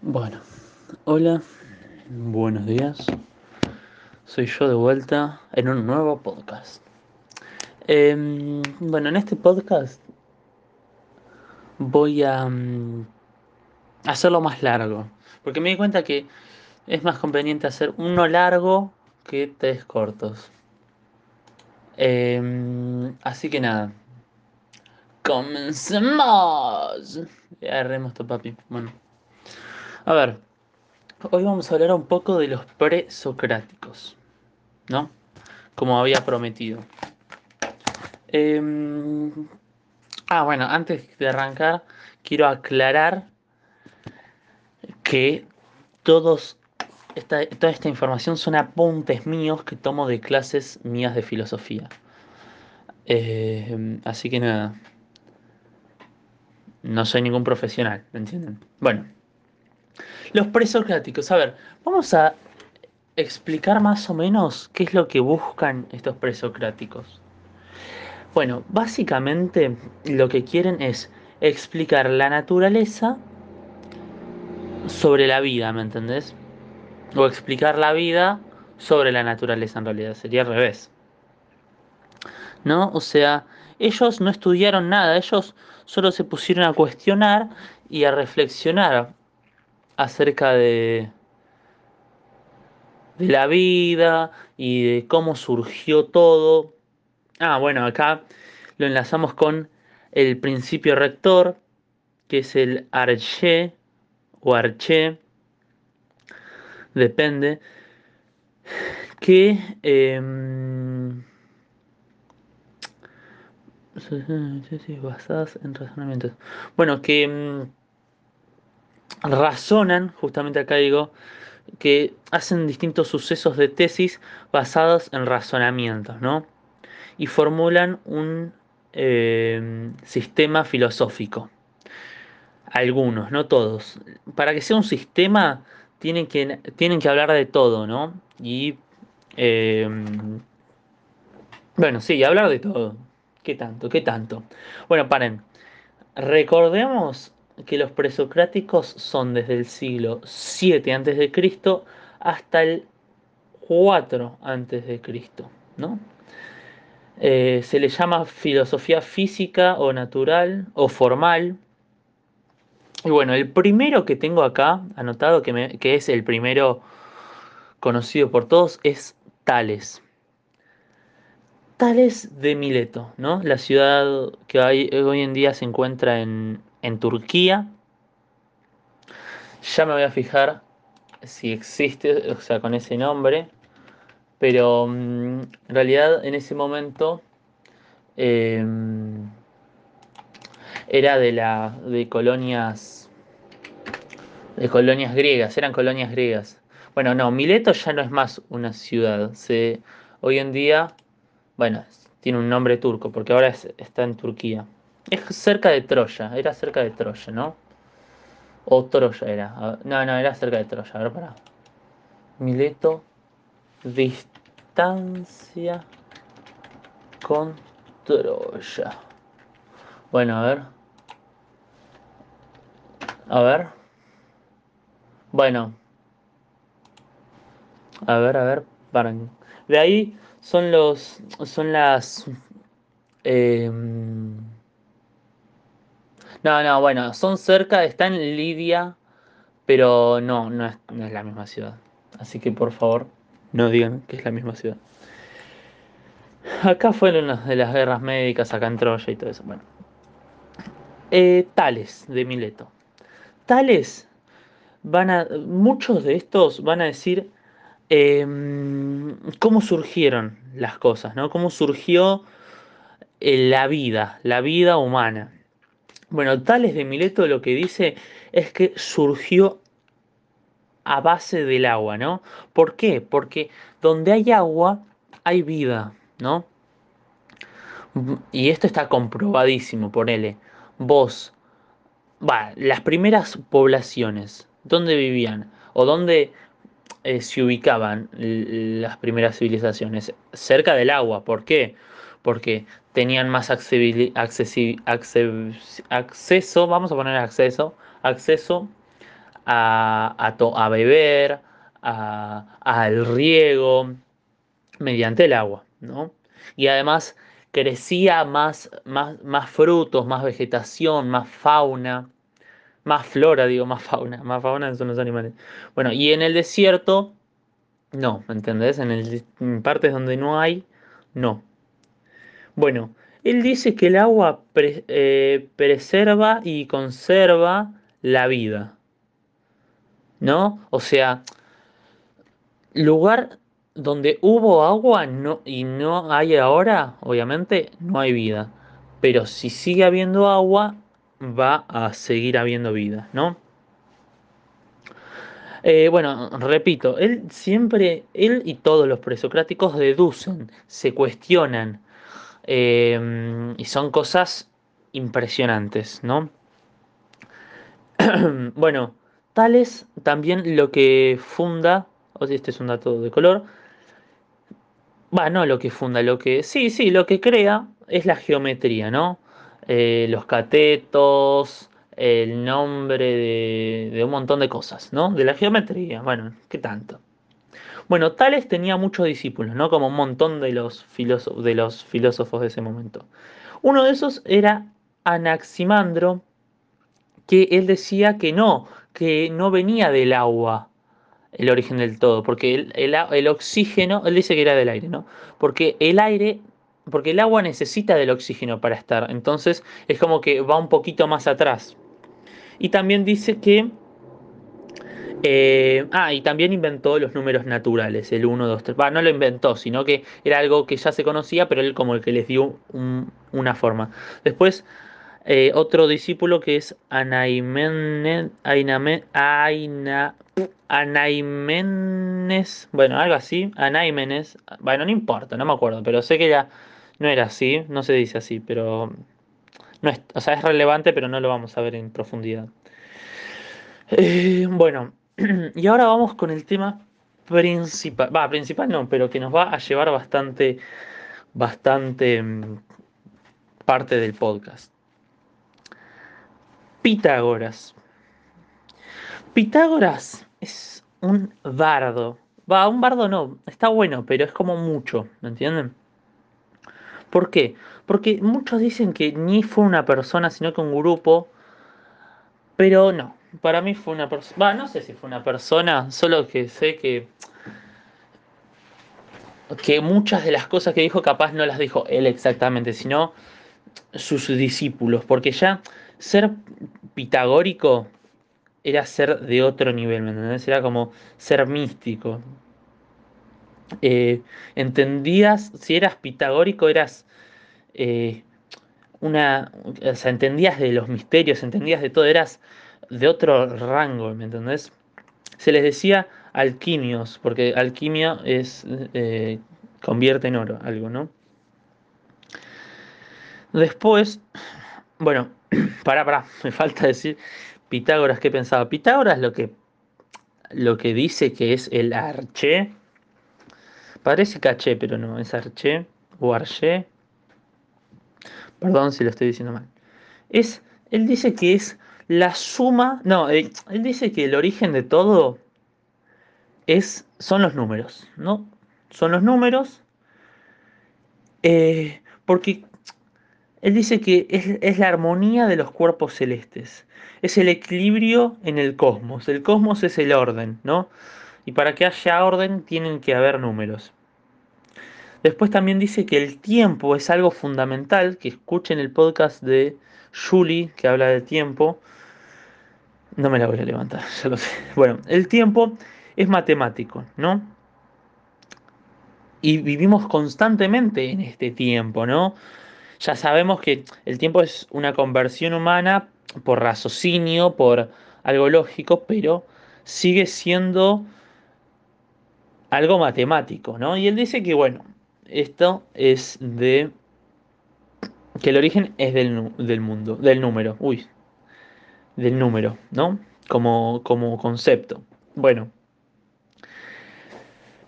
Bueno, hola, buenos días. Soy yo de vuelta en un nuevo podcast. Em, bueno, en este podcast voy a mm, hacerlo más largo, porque me di cuenta que es más conveniente hacer uno largo que tres cortos. Em, así que nada, comencemos. Agarremos tu papi. Bueno. A ver, hoy vamos a hablar un poco de los presocráticos, ¿no? Como había prometido. Em, ah, bueno, antes de arrancar, quiero aclarar que todos toda esta información son apuntes míos que tomo de clases mías de filosofía. Em, así que nada. No soy ningún profesional, ¿me entienden? Bueno. Los presocráticos. A ver, vamos a explicar más o menos qué es lo que buscan estos presocráticos. Bueno, básicamente lo que quieren es explicar la naturaleza sobre la vida, ¿me entendés? O explicar la vida sobre la naturaleza en realidad, sería al revés. ¿No? O sea, ellos no estudiaron nada, ellos solo se pusieron a cuestionar y a reflexionar acerca de, de la vida y de cómo surgió todo. Ah, bueno, acá lo enlazamos con el principio rector, que es el arché o arché, depende, que eh, basadas en razonamientos. Bueno, que em, razonan, justamente acá digo, que hacen distintos sucesos de tesis basados en razonamientos, ¿no? Y formulan un eh, sistema filosófico. Algunos, no todos. Para que sea un sistema, tienen que, tienen que hablar de todo, ¿no? Y. Eh, bueno, sí, hablar de todo. ¿Qué tanto? ¿Qué tanto? Bueno, paren. Recordemos que los presocráticos son desde el siglo 7 a.C. hasta el 4 a.C., ¿no? Eh, se le llama filosofía física o natural o formal. Y bueno, el primero que tengo acá anotado, que, que es el primero conocido por todos, es Tales. Tales de Mileto, ¿no? La ciudad que hoy en día se encuentra en, en Turquía. Ya me voy a fijar si existe, o sea, con ese nombre. Pero mm, en realidad en ese momento em, era de la de colonias de colonias griegas, eran colonias griegas. Bueno, no, Mileto ya no es más una ciudad. Hoy en día, bueno, tiene un nombre turco porque ahora está en Turquía. Es cerca de Troya, era cerca de Troya, ¿no? O Troya era. No, no, era cerca de Troya. A ver, para. Mileto, distancia con Troya. Bueno, a ver. A ver. Bueno. A ver, a ver. Paren. De ahí son los. Son las. Eh, no, no, bueno, son cerca, están en Lidia, pero no, no es, la misma ciudad. Así que por favor, no digan que es la misma ciudad. Acá fueron las de las guerras médicas, acá en Troya y todo eso. Bueno. Eh, tales de Mileto. Tales van a. Muchos de estos van a decir em, cómo surgieron las cosas, ¿no? Cómo surgió eh, la vida, la vida humana. Bueno, Tales de Mileto lo que dice es que surgió a base del agua, ¿no? ¿Por qué? Porque donde hay agua hay vida, ¿no? Y esto está comprobadísimo, ponele. Vos, las primeras poblaciones, ¿dónde vivían? ¿O dónde eh, se ubicaban las primeras civilizaciones? Cerca del agua, ¿por qué? Porque tenían más acceso, vamos a poner acceso, acceso a, a, beber, al riego, mediante el agua, ¿no? Y además crecía más, más, más frutos, más vegetación, más fauna, más flora, digo, más fauna, más fauna son los animales. Bueno, y en el desierto, no, ¿me entendés? En, el, en partes donde no hay, no. Bueno, él dice que el agua eh, preserva y conserva la vida. ¿No? O sea, lugar donde hubo agua y no hay ahora, obviamente, no hay vida. Pero si sigue habiendo agua, va a seguir habiendo vida, ¿no? Eh, bueno, repito, él siempre, él y todos los presocráticos deducen, se cuestionan, eh, y son cosas impresionantes, ¿no? bueno, Tales también lo que funda, o si este es un dato de color, bueno, no lo que funda, lo que, sí, sí, lo que crea es la geometría, ¿no? Eh, los catetos, el nombre de, un montón de cosas, ¿no? De la geometría, bueno, ¿qué tanto? Bueno, Tales tenía muchos discípulos, ¿no? Como un montón de los, filósofos, de los filósofos de ese momento. Uno de esos era Anaximandro, que él decía que no, que no venía del agua el origen del todo, porque el, el, oxígeno, él dice que era del aire, ¿no? Porque el aire, porque el agua necesita del oxígeno para estar, entonces es como que va un poquito más atrás. Y también dice que eh, ah, y también inventó los números naturales, el 1, 2, 3. no lo inventó, sino que era algo que ya se conocía, pero él como el que les dio una forma. Después, eh, otro discípulo que es Anaimenes, bueno, algo así, Anaimenes, bueno, no importa, no me acuerdo, pero sé que ya no era así, no se dice así, pero no es, o sea, es relevante, pero no lo vamos a ver en profundidad. Eh, bueno, y ahora vamos con el tema principal. Va, principal no, pero que nos va a llevar bastante, bastante mm, parte del podcast. Pitágoras. Pitágoras es un bardo. Va, un bardo no, está bueno, pero es como mucho, ¿me entienden? ¿Por qué? Porque muchos dicen que ni fue una persona, sino que un grupo, pero no, para mí fue una persona. no sé si fue una persona, solo que sé que. que muchas de las cosas que dijo, capaz no las dijo él exactamente, sino sus discípulos. Porque ya ser pitagórico era ser de otro nivel, ¿me entendés? Era como ser místico. Eh, entendías, si eras pitagórico, eras. Eh, una. O sea, entendías de los misterios, entendías de todo, eras de otro rango, ¿me entendés? Se les decía alquimios, porque alquimia es eh, convierte en oro, algo, ¿no? Después, bueno, para, para, me falta decir Pitágoras, ¿qué pensaba? Pitágoras lo que, lo que dice que es el arché, parece caché, pero no, es arché o arché, perdón si lo estoy diciendo mal, es, él dice que es la suma, no, eh, él dice que el origen de todo es, son los números, ¿no? Son los números, eh, porque él dice que es, la armonía de los cuerpos celestes, es el equilibrio en el cosmos, el cosmos es el orden, ¿no? Y para que haya orden tienen que haber números. Después también dice que el tiempo es algo fundamental, que escuchen el podcast de Julie, que habla del tiempo, no me la voy a levantar, ya lo sé. Bueno, el tiempo es matemático, ¿no? Y vivimos constantemente en este tiempo, ¿no? Ya sabemos que el tiempo es una conversión humana por raciocinio, por algo lógico, pero sigue siendo algo matemático, ¿no? Y él dice que, bueno, esto es de... que el origen es del, del mundo, del número. Uy, del número, ¿no? Como, como concepto. Bueno.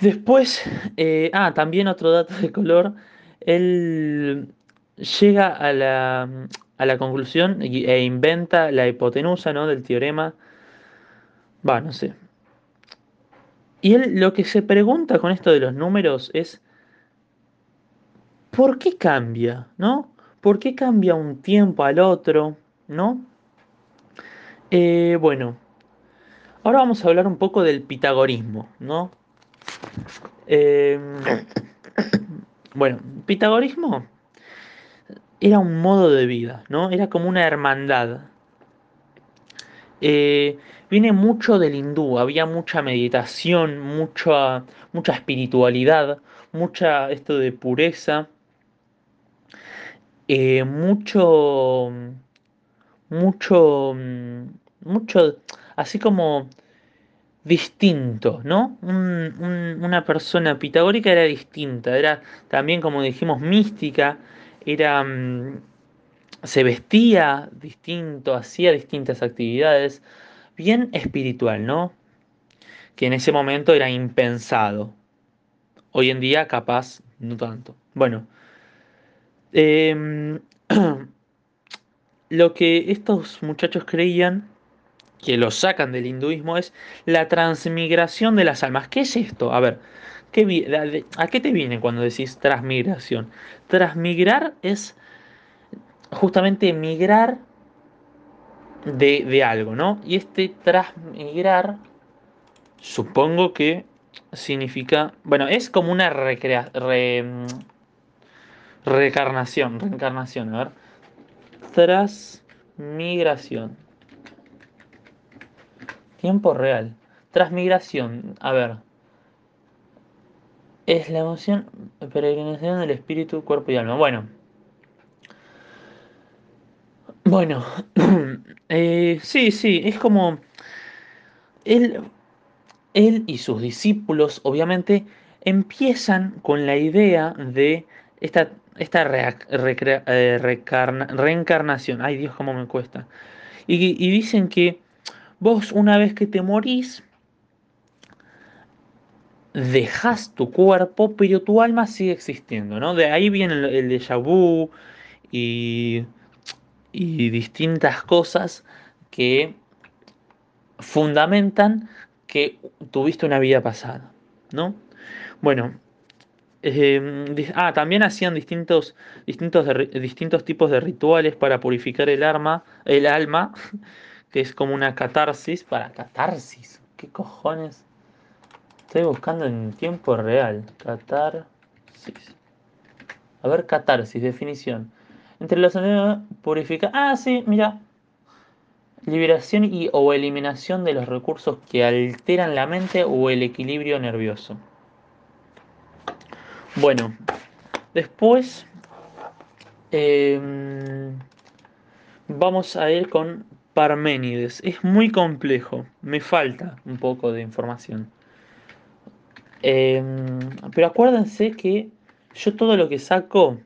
Después, eh, ah, también otro dato de color, él llega a la, a la conclusión e inventa la hipotenusa ¿no? del teorema Va, no sé. Y él lo que se pregunta con esto de los números es, ¿por qué cambia? ¿No? ¿Por qué cambia un tiempo al otro? ¿No? Eh, bueno, ahora vamos a hablar un poco del pitagorismo, ¿no? Eh, bueno, pitagorismo era un modo de vida, ¿no? Era como una hermandad. Eh, viene mucho del hindú, había mucha meditación, mucha, mucha espiritualidad, mucha esto de pureza, eh, mucho, mucho, mucho, así como distinto, ¿no? una persona pitagórica era distinta, era también, como dijimos, mística, era, mm, se vestía distinto, hacía distintas actividades, bien espiritual, ¿no? Que en ese momento era impensado. Hoy en día capaz no tanto. Bueno, em, lo que estos muchachos creían, que lo sacan del hinduismo, es la transmigración de las almas. ¿Qué es esto? A ver, ¿qué, ¿a qué te viene cuando decís transmigración? Transmigrar es justamente migrar de, algo, ¿no? Y este transmigrar, supongo que significa, bueno, es como una recrea, recarnación, reencarnación, a ver. Transmigración. Tiempo real. Transmigración, a ver. Es la emoción, peregrinación del espíritu, cuerpo y alma. Bueno, bueno, eh, sí, sí, es como él, él y sus discípulos obviamente empiezan con la idea de esta, esta eh, reencarnación. Ay Dios, cómo me cuesta. Y, dicen que vos una vez que te morís, dejas tu cuerpo, pero tu alma sigue existiendo, ¿no? De ahí viene el, el déjà vu y y distintas cosas que fundamentan que tuviste una vida pasada, ¿no? Bueno, em, ah, también hacían distintos, distintos, tipos de rituales para purificar el, arma, el alma, que es como una catarsis, para catarsis, ¿qué cojones? Estoy buscando en tiempo real, catarsis. A ver, catarsis, definición. Entre los purifica. Ah, sí, mira. Liberación y o eliminación de los recursos que alteran la mente o el equilibrio nervioso. Bueno, después em, vamos a ir con Parménides. Es muy complejo, me falta un poco de información. Em, pero acuérdense que yo todo lo que saco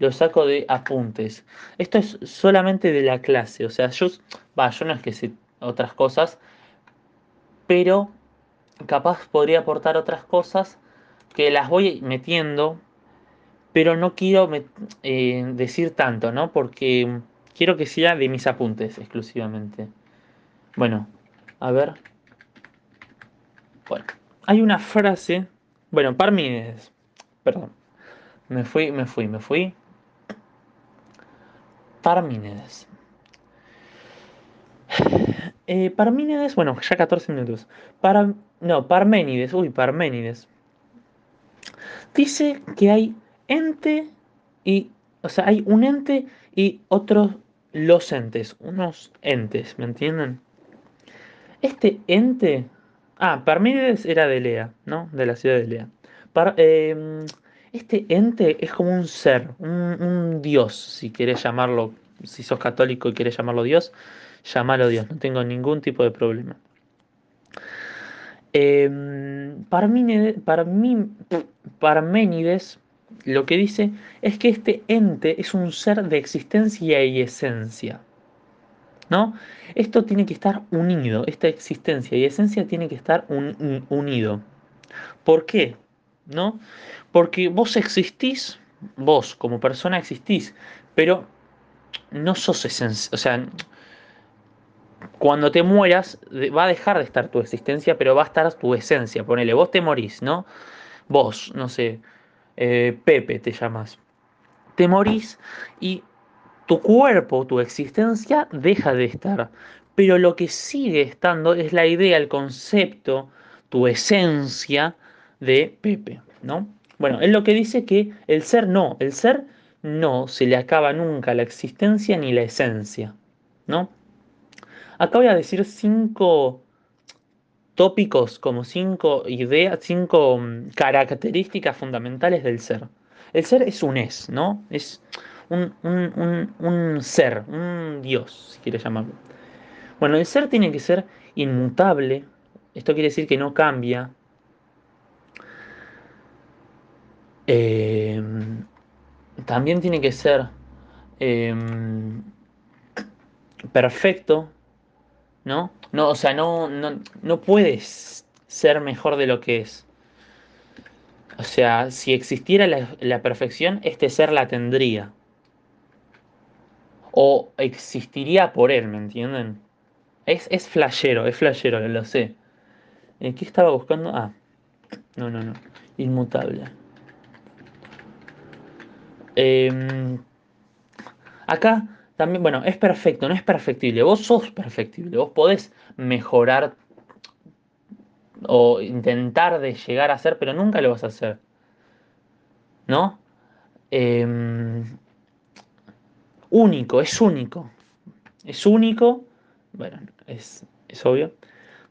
lo saco de apuntes. Esto es solamente de la clase, o sea, yo, yo no es que sé otras cosas, pero capaz podría aportar otras cosas que las voy metiendo, pero no quiero eh, decir tanto, ¿no? Porque quiero que sea de mis apuntes exclusivamente. Bueno, a ver. Bueno, hay una frase, bueno, Parmínides, perdón, me fui, me fui, me fui. Parmínides. Eh, Parmínides, bueno, ya 14 minutos. Para, no, Parménides, uy, Parménides. Dice que hay ente y, o sea, hay un ente y otros los entes, unos entes, ¿me entienden? Este ente, ah, Parménides era de Lea, ¿no? De la ciudad de Lea. Em, este ente es como un ser, un, dios, si querés llamarlo, si sos católico y querés llamarlo dios, llamalo dios, no tengo ningún tipo de problema. Eh, Parménides lo que dice es que este ente es un ser de existencia y esencia. ¿No? Esto tiene que estar unido, esta existencia y esencia tiene que estar unido. ¿Por qué? ¿No? Porque vos existís, vos como persona existís, pero no sos esencia. O sea, cuando te mueras, va a dejar de estar tu existencia, pero va a estar tu esencia. Ponele, vos te morís, ¿no? Vos, no sé, eh, Pepe te llamas. Te morís y tu cuerpo, tu existencia deja de estar. Pero lo que sigue estando es la idea, el concepto, tu esencia de Pepe, ¿no? Bueno, es lo que dice que el ser no, el ser no se le acaba nunca la existencia ni la esencia, ¿no? Acá voy a decir cinco tópicos, como cinco ideas, cinco mm, características fundamentales del ser. El ser es un es, ¿no? Es un, un ser, un Dios, si quieres llamarlo. Bueno, el ser tiene que ser inmutable. Esto quiere decir que no cambia. Eh, también tiene que ser eh, perfecto, ¿no? No, o sea, no, no, puedes ser mejor de lo que es. O sea, si existiera la, perfección, este ser la tendría. O existiría por él, ¿me entienden? Es, es flashero, es flashero, lo sé. Eh, ¿Qué estaba buscando? Ah, no, no, no. Inmutable. Em, acá también, bueno, es perfecto, no es perfectible. Vos sos perfectible, vos podés mejorar o intentar de llegar a ser, pero nunca lo vas a hacer. ¿No? Em, único, es único. Es único. Bueno, es, es obvio.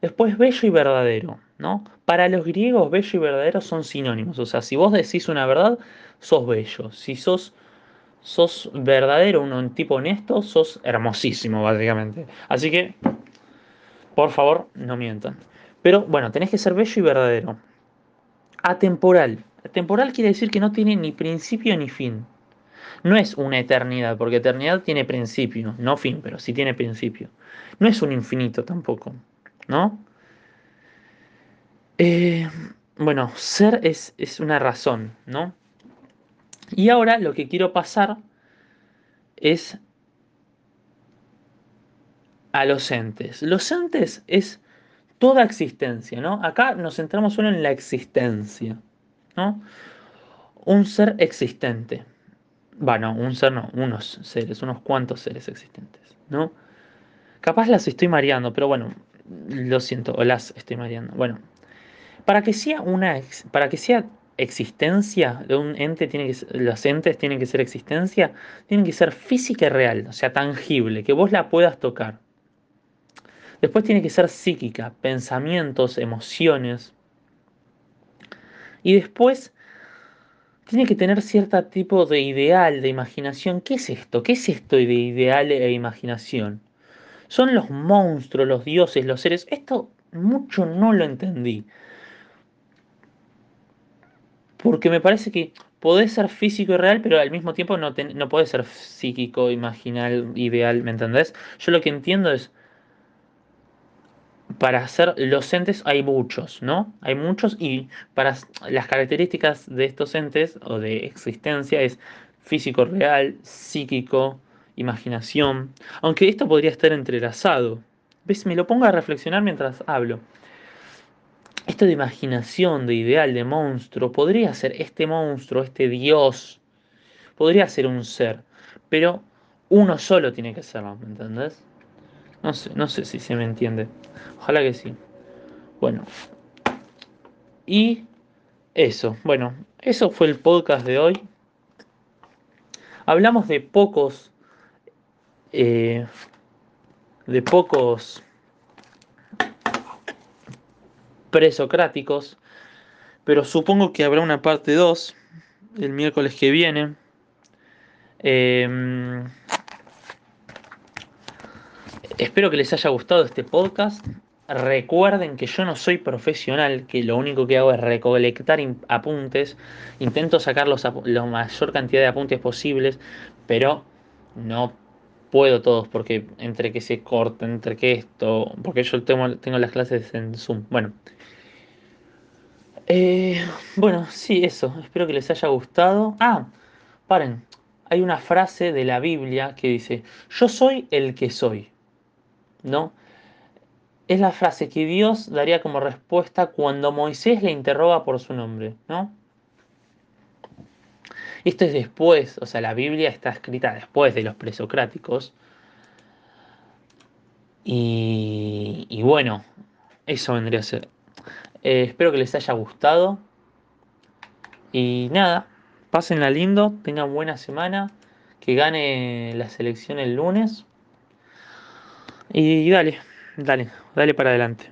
Después, bello y verdadero. ¿no? Para los griegos, bello y verdadero son sinónimos. O sea, si vos decís una verdad, sos bello. Si sos sos verdadero, un tipo honesto, sos hermosísimo, básicamente. Así que, por favor, no mientan. Pero bueno, tenés que ser bello y verdadero. Atemporal. Atemporal quiere decir que no tiene ni principio ni fin. No es una eternidad, porque eternidad tiene principio, no fin, pero sí tiene principio. No es un infinito tampoco, ¿no? Eh, bueno, ser es, es una razón, ¿no? Y ahora lo que quiero pasar es a los entes. Los entes es toda existencia, ¿no? Acá nos centramos solo en la existencia, ¿no? Un ser existente. Bueno, un ser no, unos seres, unos cuantos seres existentes, ¿no? Capaz las estoy mareando, pero bueno, lo siento, o las estoy mareando. Bueno, para que sea una, para que sea existencia de un ente, tiene que, los entes tienen que ser existencia, tienen que ser física y real, o sea, tangible, que vos la puedas tocar. Después tiene que ser psíquica, pensamientos, emociones. Y después tiene que tener cierto tipo de ideal, de imaginación. ¿Qué es esto? ¿Qué es esto de ideal e imaginación? Son los monstruos, los dioses, los seres. Esto mucho no lo entendí. Porque me parece que podés ser físico y real, pero al mismo tiempo no, no podés ser psíquico, imaginal, ideal, ¿me entendés? Yo lo que entiendo es, para hacer los entes hay muchos, ¿no? Hay muchos y para las características de estos entes o de existencia es físico real, psíquico, imaginación, aunque esto podría estar entrelazado. ¿Ves? Me lo pongo a reflexionar mientras hablo esto de imaginación, de ideal, de monstruo, podría ser este monstruo, este dios, podría ser un ser, pero uno solo tiene que serlo, ¿me entendés? No sé, no sé si se me entiende. Ojalá que sí. Bueno. Y eso, bueno, eso fue el podcast de hoy. Hablamos de pocos, eh, de pocos presocráticos, pero supongo que habrá una parte 2 el miércoles que viene. Em, espero que les haya gustado este podcast. Recuerden que yo no soy profesional, que lo único que hago es recolectar apuntes. Intento sacar la mayor cantidad de apuntes posibles, pero no puedo todos porque entre que se corta, entre que esto, porque yo tengo, tengo las clases en Zoom. Bueno, eh, bueno, sí, eso. Espero que les haya gustado. Ah, paren. Hay una frase de la Biblia que dice, yo soy el que soy. ¿No? es la frase que Dios daría como respuesta cuando Moisés le interroga por su nombre, ¿no? Esto es después, o sea, la Biblia está escrita después de los presocráticos. Y, y bueno, eso vendría a ser. Eh, espero que les haya gustado. Y nada, pásenla lindo, tengan buena semana, que gane la selección el lunes. Y dale, dale, dale para adelante.